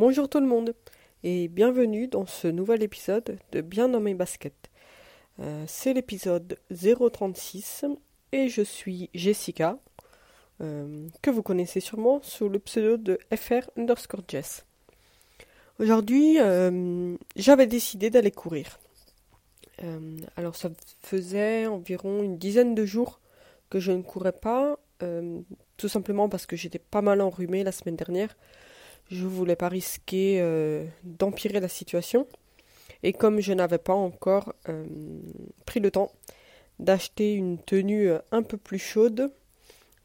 Bonjour tout le monde et bienvenue dans ce nouvel épisode de Bien dans mes baskets. Euh, c'est l'épisode 036 et je suis Jessica, euh, que vous connaissez sûrement sous le pseudo de FR underscore Jess. Aujourd'hui, euh, j'avais décidé d'aller courir. alors ça faisait environ une dizaine de jours que je ne courais pas, tout simplement parce que j'étais pas mal enrhumée la semaine dernière je voulais pas risquer euh, d'empirer la situation. Et comme je n'avais pas encore euh, pris le temps d'acheter une tenue euh, un peu plus chaude,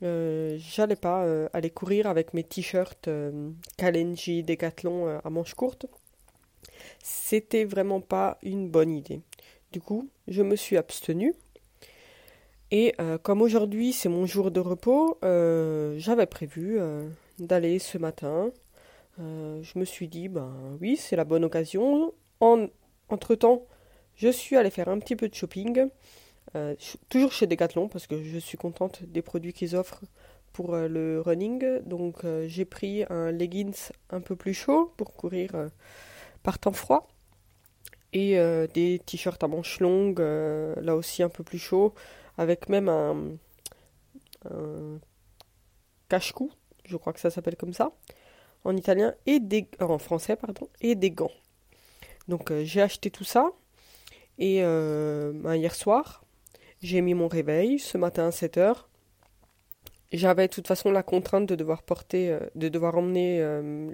j'allais pas aller courir avec mes t-shirts Kalenji Decathlon à manches courtes. C'était vraiment pas une bonne idée. Du coup, je me suis abstenue. Et comme aujourd'hui c'est mon jour de repos, j'avais prévu d'aller ce matin euh, je me suis dit, ben oui, c'est la bonne occasion. En, entre-temps, je suis allée faire un petit peu de shopping, euh, toujours chez Decathlon, parce que je suis contente des produits qu'ils offrent pour euh, le running. Donc j'ai pris un leggings un peu plus chaud pour courir par temps froid. Et des t-shirts à manches longues, là aussi un peu plus chaud, avec même un, un cache-cou, je crois que ça s'appelle comme ça en italien et des euh, en français pardon et des gants. Donc euh, j'ai acheté tout ça et euh, ben, hier soir j'ai mis mon réveil ce matin à 7 heures. J'avais de toute façon la contrainte de devoir porter, de devoir emmener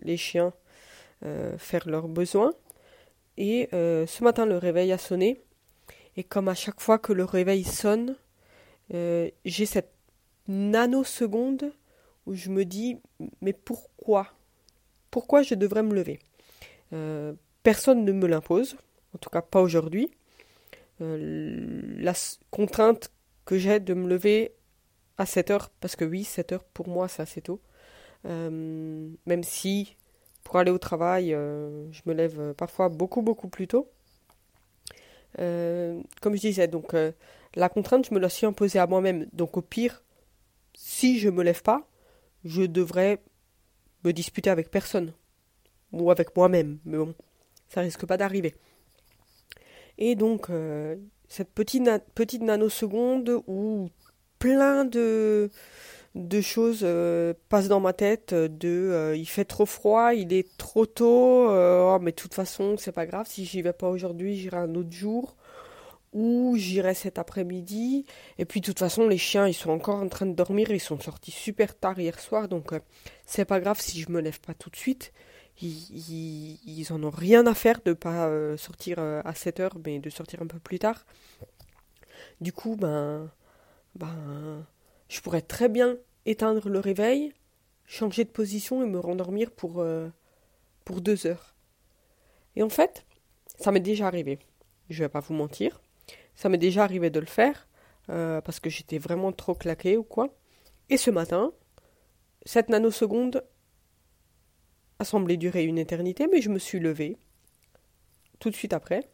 les chiens faire leurs besoins. Et ce matin le réveil a sonné et comme à chaque fois que le réveil sonne, j'ai cette nanoseconde où je me dis mais pourquoi? Pourquoi je devrais me lever euh, Personne ne me l'impose, en tout cas pas aujourd'hui. Euh, la contrainte que j'ai de me lever à 7 heures, parce que oui, 7 heures pour moi c'est assez tôt, euh, même si pour aller au travail, je me lève parfois beaucoup beaucoup plus tôt. comme je disais, donc la contrainte, je me la suis imposée à moi-même. Donc au pire, si je me lève pas, je devrais me disputer avec personne. Ou avec moi-même, mais bon, ça risque pas d'arriver. Et donc, euh, cette petite, nanoseconde où plein de, de choses euh, passent dans ma tête, de euh, il fait trop froid, il est trop tôt, oh, mais de toute façon, c'est pas grave, si j'y vais pas aujourd'hui, j'irai un autre jour ou j'irai cet après-midi. Et puis de toute façon, les chiens, ils sont encore en train de dormir, ils sont sortis super tard hier soir, donc euh, c'est pas grave si je me lève pas tout de suite. Ils, en ont rien à faire de pas euh, sortir euh, à 7 heures, mais de sortir un peu plus tard. Du coup, ben, ben, je pourrais très bien éteindre le réveil, changer de position et me rendormir pour, pour deux heures. Et en fait, ça m'est déjà arrivé. Je vais pas vous mentir. Ça m'est déjà arrivé de le faire, euh, parce que j'étais vraiment trop claqué ou quoi. Et ce matin, cette nanoseconde a semblé durer une éternité, mais je me suis levée tout de suite après.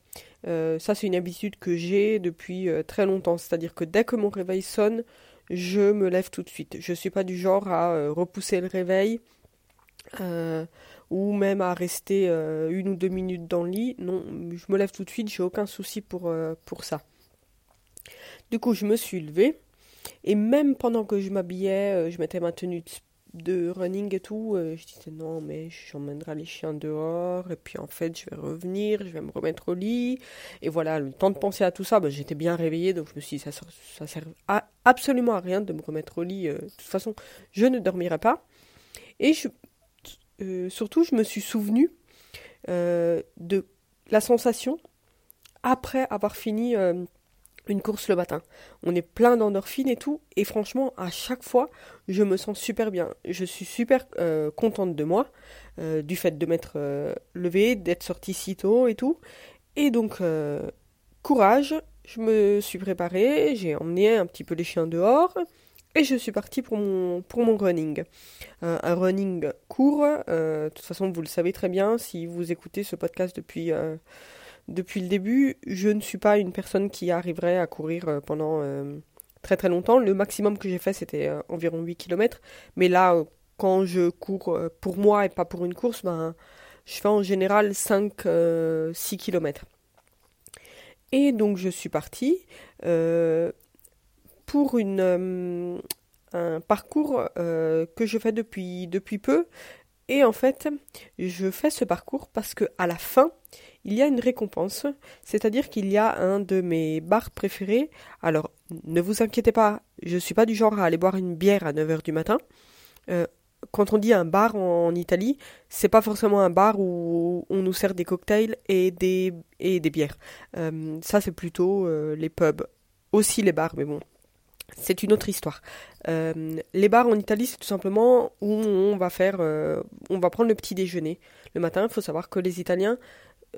Euh, ça, c'est une habitude que j'ai depuis euh, très longtemps. C'est-à-dire que dès que mon réveil sonne, je me lève tout de suite. Je ne suis pas du genre à repousser le réveil ou même à rester une ou deux minutes dans le lit. Non, je me lève tout de suite, j'ai aucun souci pour, pour ça. Du coup, je me suis levée. Et même pendant que je m'habillais, euh, je mettais ma tenue de running et tout, euh, je disais non, mais j'emmènerai les chiens dehors. Et puis en fait, je vais revenir, je vais me remettre au lit. Et voilà, le temps de penser à tout ça, bah, j'étais bien réveillée. Donc je me suis dit, ça, sert absolument à rien de me remettre au lit. Euh, de toute façon, je ne dormirai pas. Et surtout, je me suis souvenu de la sensation après avoir fini une course le matin. On est plein d'endorphines et tout, et franchement, à chaque fois, je me sens super bien. Je suis super euh, contente de moi, euh, du fait de m'être euh, levée, d'être sortie si tôt et tout. Et donc, courage, je me suis préparée, j'ai emmené un petit peu les chiens dehors, et je suis partie pour mon, pour mon running. un running court, de toute façon, vous le savez très bien si vous écoutez ce podcast depuis depuis le début, je ne suis pas une personne qui arriverait à courir euh, pendant euh, très très longtemps. Le maximum que j'ai fait, c'était euh, environ 8 km. Mais là, quand je cours pour moi et pas pour une course, ben, Je fais en général 5-6 km. Et donc je suis partie pour une, un parcours que je fais depuis, depuis peu et en fait, je fais ce parcours parce que à la fin, il y a une récompense, c'est-à-dire qu'il y a un de mes bars préférés. Alors, ne vous inquiétez pas, je ne suis pas du genre à aller boire une bière à 9h du matin. Euh, quand on dit un bar en, Italie, c'est pas forcément un bar où on nous sert des cocktails et des, et des bières. Euh, ça, c'est plutôt euh, les pubs. Aussi les bars, mais bon, c'est une autre histoire. Euh, les bars en Italie, c'est tout simplement où on va faire, euh, on va prendre le petit déjeuner le matin. Il faut savoir que les Italiens,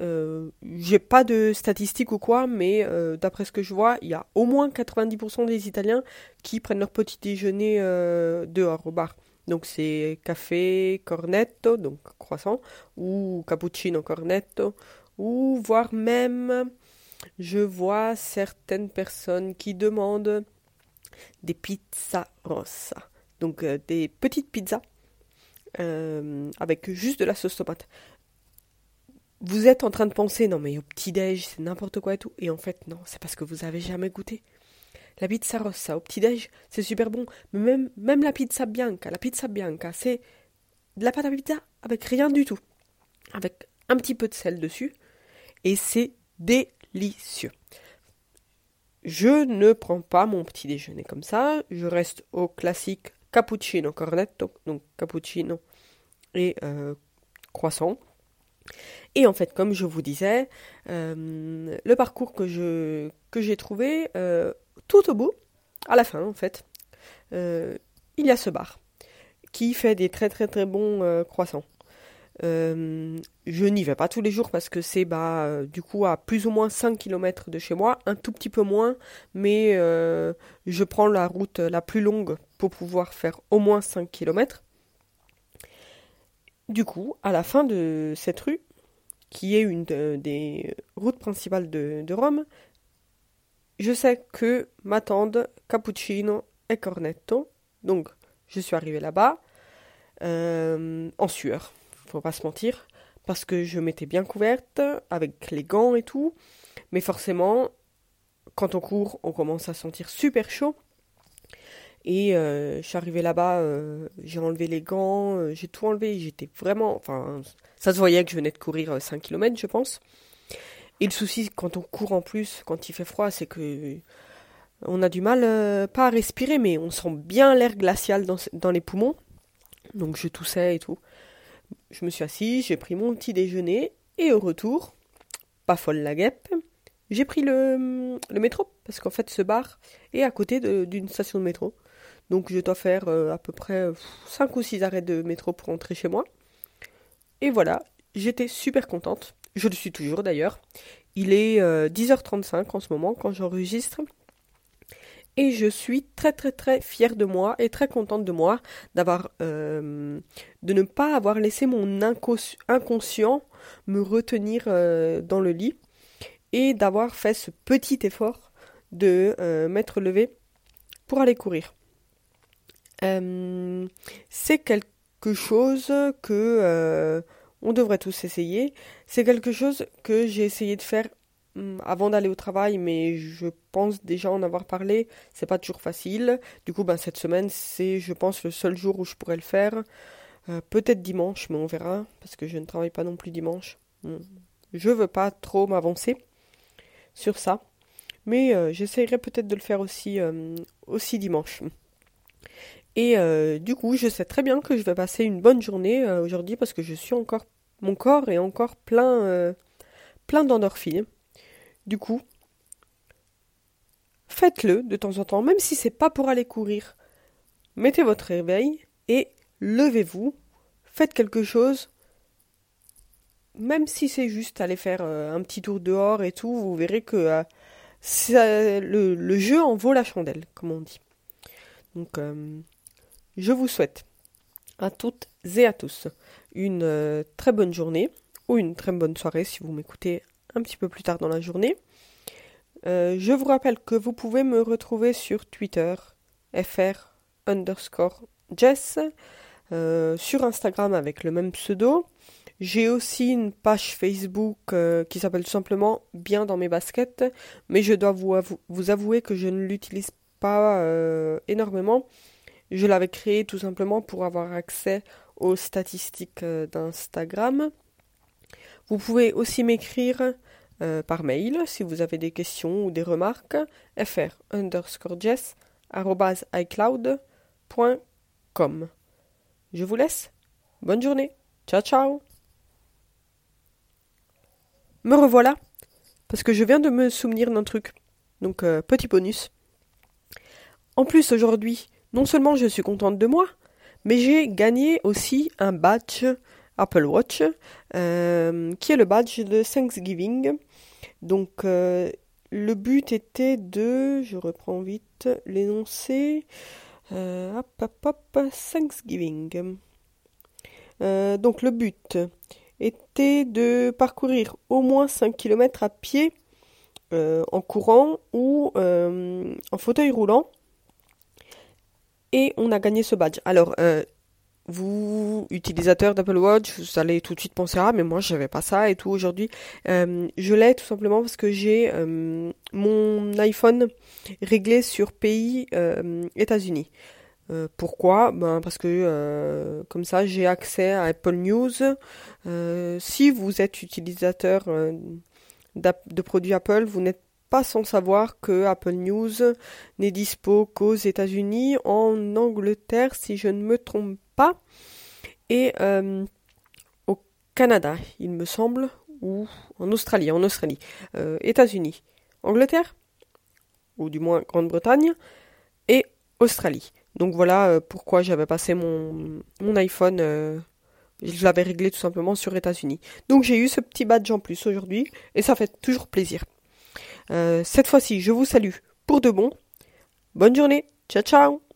euh, j'ai pas de statistiques ou quoi, mais d'après ce que je vois, il y a au moins 90% des Italiens qui prennent leur petit déjeuner dehors au bar. Donc c'est café cornetto, donc croissant, ou cappuccino cornetto, ou voire même, je vois certaines personnes qui demandent des pizzas rossa. Donc euh, des petites pizzas euh, avec juste de la sauce tomate. Vous êtes en train de penser, non mais au petit-déj, c'est n'importe quoi et tout. Et en fait, non, c'est parce que vous avez jamais goûté. La pizza rossa au petit-déj, c'est super bon. Mais même, même la pizza bianca, la pizza bianca, c'est de la pâte à pizza avec rien du tout. Avec un petit peu de sel dessus. Et c'est délicieux. Je ne prends pas mon petit déjeuner comme ça, je reste au classique cappuccino cornetto, donc cappuccino et euh, croissant. Et en fait, comme je vous disais, euh, le parcours que j'ai trouvé euh, tout au bout, à la fin en fait, il y a ce bar qui fait des très très très bons croissants. Euh, je n'y vais pas tous les jours parce que c'est bah, euh, du coup à plus ou moins 5 km de chez moi, un tout petit peu moins, mais euh, je prends la route la plus longue pour pouvoir faire au moins 5 km. Du coup, à la fin de cette rue, qui est une des routes principales de, de, Rome, je sais que m'attendent cappuccino et cornetto. Donc, je suis arrivé là-bas en sueur faut pas se mentir, parce que je m'étais bien couverte, avec les gants et tout, mais forcément, quand on court, on commence à sentir super chaud. Et euh, je suis arrivée là-bas, euh, j'ai enlevé les gants, euh, j'ai tout enlevé, j'étais vraiment... Enfin, ça se voyait que je venais de courir 5 km, je pense. Et le souci, quand on court en plus, quand il fait froid, c'est que on a du mal, pas à respirer, mais on sent bien l'air glacial dans les poumons. Donc je toussais et tout. Je me suis assis, j'ai pris mon petit déjeuner, et au retour, pas folle la guêpe, j'ai pris le, métro, parce qu'en fait ce bar est à côté d'une station de métro. Donc je dois faire euh, à peu près 5 ou 6 arrêts de métro pour rentrer chez moi. Et voilà, j'étais super contente. Je le suis toujours d'ailleurs. Il est 10h35 euh, en ce moment quand j'enregistre et je suis très très très fière de moi et très contente de moi d'avoir euh, de ne pas avoir laissé mon inconscient me retenir euh, dans le lit et d'avoir fait ce petit effort de euh, m'être levée pour aller courir. c'est quelque chose que on devrait tous essayer. C'est quelque chose que j'ai essayé de faire avant d'aller au travail, mais je pense déjà en avoir parlé. C'est pas toujours facile. Du coup, ben, cette semaine, c'est, je pense, le seul jour où je pourrais le faire. Euh, peut-être dimanche, mais on verra, parce que je ne travaille pas non plus dimanche. Hmm. Je veux pas trop m'avancer sur ça. Mais euh, j'essayerai peut-être de le faire aussi, euh, aussi dimanche. Et du coup, je sais très bien que je vais passer une bonne journée aujourd'hui parce que je suis encore. Mon corps est encore plein, plein d'endorphines. Du coup, faites-le de temps en temps, même si c'est pas pour aller courir. Mettez votre réveil et levez-vous, faites quelque chose. Même si c'est juste aller faire euh, un petit tour dehors et tout, vous verrez que euh, le, jeu en vaut la chandelle, comme on dit. Donc, euh, je vous souhaite à toutes et à tous une très bonne journée ou une très bonne soirée si vous m'écoutez un petit peu plus tard dans la journée. Euh, je vous rappelle que vous pouvez me retrouver sur Twitter, fr underscore Jess, euh, sur Instagram avec le même pseudo. J'ai aussi une page Facebook euh, qui s'appelle tout simplement Bien dans mes baskets, mais je dois vous, vous avouer que je ne l'utilise pas énormément. Je l'avais créée tout simplement pour avoir accès aux statistiques d'Instagram. Vous pouvez aussi m'écrire par mail si vous avez des questions ou des remarques. fr underscore. Je vous laisse. Bonne journée. Ciao ciao. Me revoilà. Parce que je viens de me souvenir d'un truc. Donc, euh, petit bonus. En plus, aujourd'hui, non seulement je suis contente de moi, mais j'ai gagné aussi un badge Apple Watch, euh, qui est le badge de Thanksgiving. Donc, euh, le but était de, je reprends vite l'énoncé, hop, hop, hop, Thanksgiving. donc, le but était de parcourir au moins 5 km à pied euh, en courant ou euh, en fauteuil roulant. Et on a gagné ce badge. Alors, euh, vous, utilisateurs d'Apple Watch, vous allez tout de suite penser ah mais moi j'avais pas ça et tout aujourd'hui. je l'ai tout simplement parce que j'ai mon iPhone réglé sur pays États-Unis. Euh, pourquoi? Ben Parce que euh, comme ça j'ai accès à Apple News. Euh, si vous êtes utilisateur de produits Apple, vous n'êtes pas sans savoir que Apple News n'est dispo qu'aux États-Unis, en Angleterre si je ne me trompe et au Canada, il me semble, ou en Australie, en Australie, États-Unis, Angleterre, ou du moins Grande-Bretagne, et Australie. Donc voilà euh, pourquoi j'avais passé mon, mon iPhone. Euh, je l'avais réglé tout simplement sur États-Unis. Donc j'ai eu ce petit badge en plus aujourd'hui et ça fait toujours plaisir. Euh, cette fois-ci, je vous salue pour de bon. Bonne journée. Ciao ciao